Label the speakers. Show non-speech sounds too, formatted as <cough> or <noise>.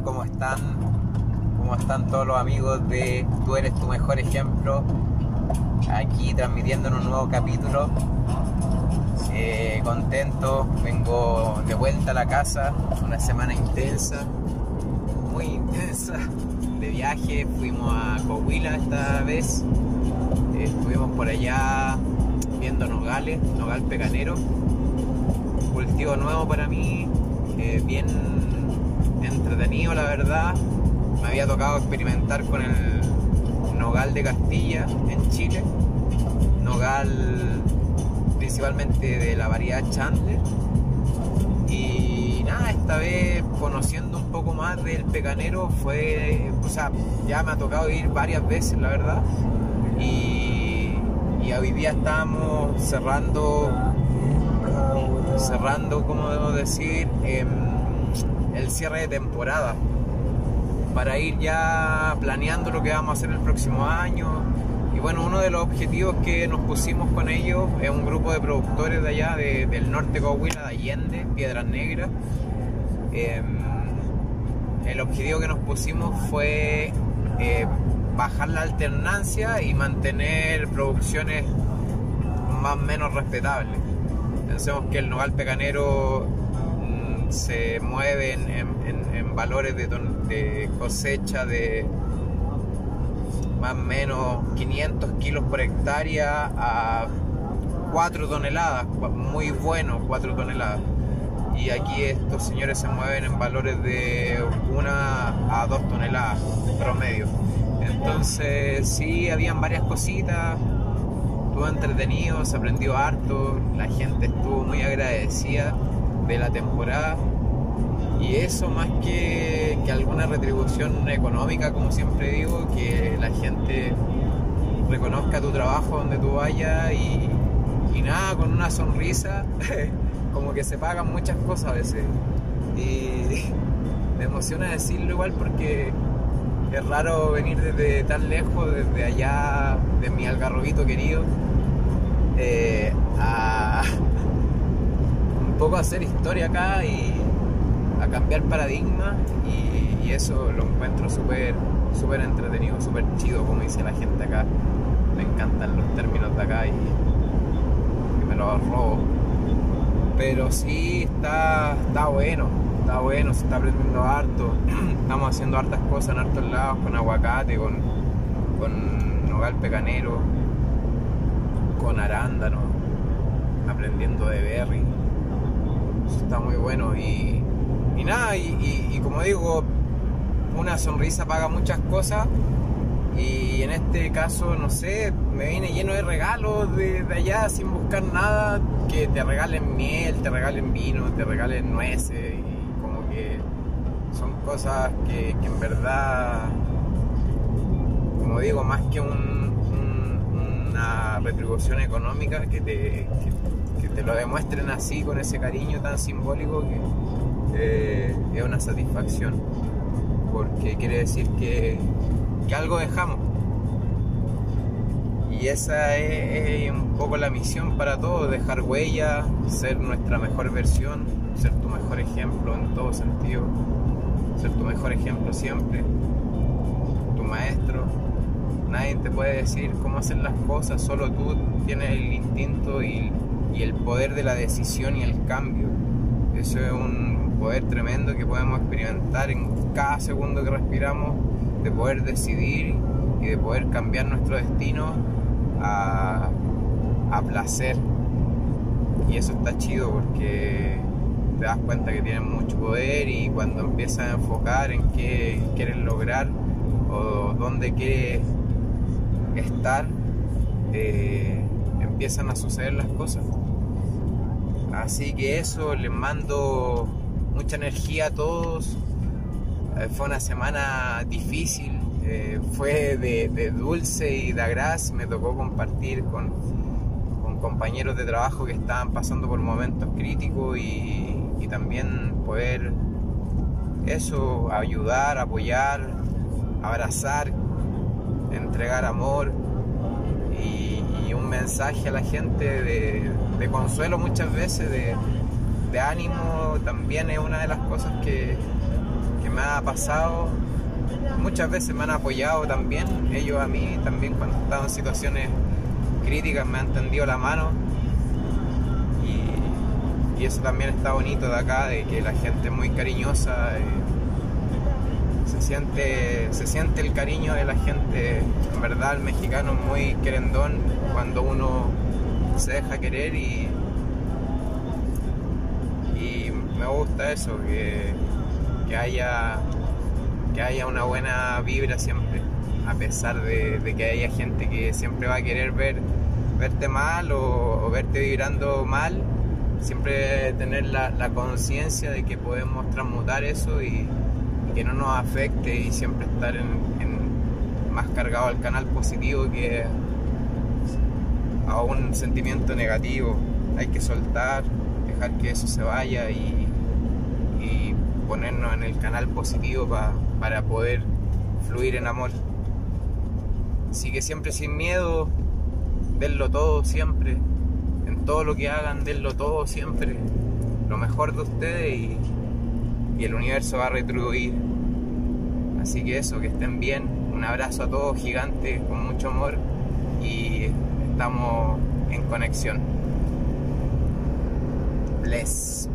Speaker 1: ¿cómo están? ¿Cómo están todos los amigos de Tú eres tu mejor ejemplo? Aquí transmitiendo en un nuevo capítulo. Eh, contento, vengo de vuelta a la casa, una semana intensa, muy intensa de viaje. Fuimos a Coahuila esta vez, estuvimos por allá viendo nogales, nogal pecanero, cultivo nuevo para mí, eh, bien entretenido la verdad. Me había tocado experimentar con el nogal de Castilla en Chile. Nogal principalmente de la variedad Chandler. Y nada, esta vez conociendo un poco más del pecanero fue, o sea, ya me ha tocado ir varias veces, la verdad. Y, hoy día estamos cerrando, cerrando, como debo decir, em, el cierre de temporada para ir ya planeando lo que vamos a hacer el próximo año. Y bueno, uno de los objetivos que nos pusimos con ellos es un grupo de productores de allá, del norte de Coahuila, de Allende, Piedras Negras. Em, el objetivo que nos pusimos fue eh, bajar la alternancia y mantener producciones más o menos respetables. Pensemos que el nogal pecanero se mueven en, valores de, cosecha de más o menos 500 kilos por hectárea a 4 toneladas, muy bueno 4 toneladas. Y aquí estos señores se mueven en valores de 1 a 2 toneladas promedio. Entonces sí, habían varias cositas, estuvo entretenido, se aprendió harto, la gente estuvo muy agradecida de la temporada y eso más que, alguna retribución económica, como siempre digo, que la gente reconozca tu trabajo donde tú vayas y, nada, con una sonrisa, <laughs> como que se pagan muchas cosas a veces. Y <laughs> me emociona decirlo igual porque es raro venir desde tan lejos, desde allá, de mi algarrobito querido, eh, a poco hacer historia acá y a cambiar paradigma y, eso lo encuentro súper súper entretenido, súper chido como dice la gente acá. Me encantan los términos de acá y, me los robo. Pero sí está, está bueno, está bueno, se está aprendiendo harto. <clears throat> Estamos haciendo hartas cosas en hartos lados, con aguacate, con, con nogal pecanero, con arándano, aprendiendo de berry está muy bueno y, nada, y, como digo, una sonrisa paga muchas cosas y en este caso, no sé, me viene lleno de regalos de, allá sin buscar nada, que te regalen miel, te regalen vino, te regalen nueces y como que son cosas que, en verdad, como digo, más que una retribución económica que te, te lo demuestren así, con ese cariño tan simbólico, que eh, es una satisfacción. Porque quiere decir que, algo dejamos. Y esa es, un poco la misión para todos, dejar huella, ser nuestra mejor versión, ser tu mejor ejemplo en todo sentido, ser tu mejor ejemplo siempre, tu maestro. Nadie te puede decir cómo hacer las cosas, solo tú tienes el instinto y y el poder de la decisión y el cambio. Eso es un poder tremendo que podemos experimentar en cada segundo que respiramos, de poder decidir y de poder cambiar nuestro destino a, a placer. Y eso está chido porque te das cuenta que tienes mucho poder y cuando empiezas a enfocar en qué quieres lograr o dónde quieres estar, eh, empiezan a suceder las cosas. Así que eso, les mando mucha energía a todos. Eh, fue una semana difícil, eh, fue de, dulce y de agraz. Me tocó compartir con, compañeros de trabajo que estaban pasando por momentos críticos y, también poder eso, ayudar, apoyar, abrazar, entregar amor y mensaje a la gente de, consuelo muchas veces, de, ánimo, también es una de las cosas que, que me ha pasado, muchas veces me han apoyado también, ellos a mí también cuando he estado en situaciones críticas me han tendido la mano y, eso también está bonito de acá, de que la gente es muy cariñosa. Eh, se siente, se siente el cariño de la gente, en verdad el mexicano es muy querendón cuando uno se deja querer y, y me gusta eso, que, que haya que haya una buena vibra siempre, a pesar de, que haya gente que siempre va a querer ver, verte mal o, verte vibrando mal, siempre tener la, conciencia de que podemos transmutar eso y, que no nos afecte y siempre estar más cargado al canal positivo que a un sentimiento negativo. Hay que soltar, dejar que eso se vaya y, y ponernos en el canal positivo para poder fluir en amor. Así que siempre sin miedo, denlo todo siempre. En todo lo que hagan, denlo todo siempre. Lo mejor de ustedes y, y el universo va a retribuir. Así que eso, que estén bien. Un abrazo a todos gigante, con mucho amor y estamos en conexión. Bless.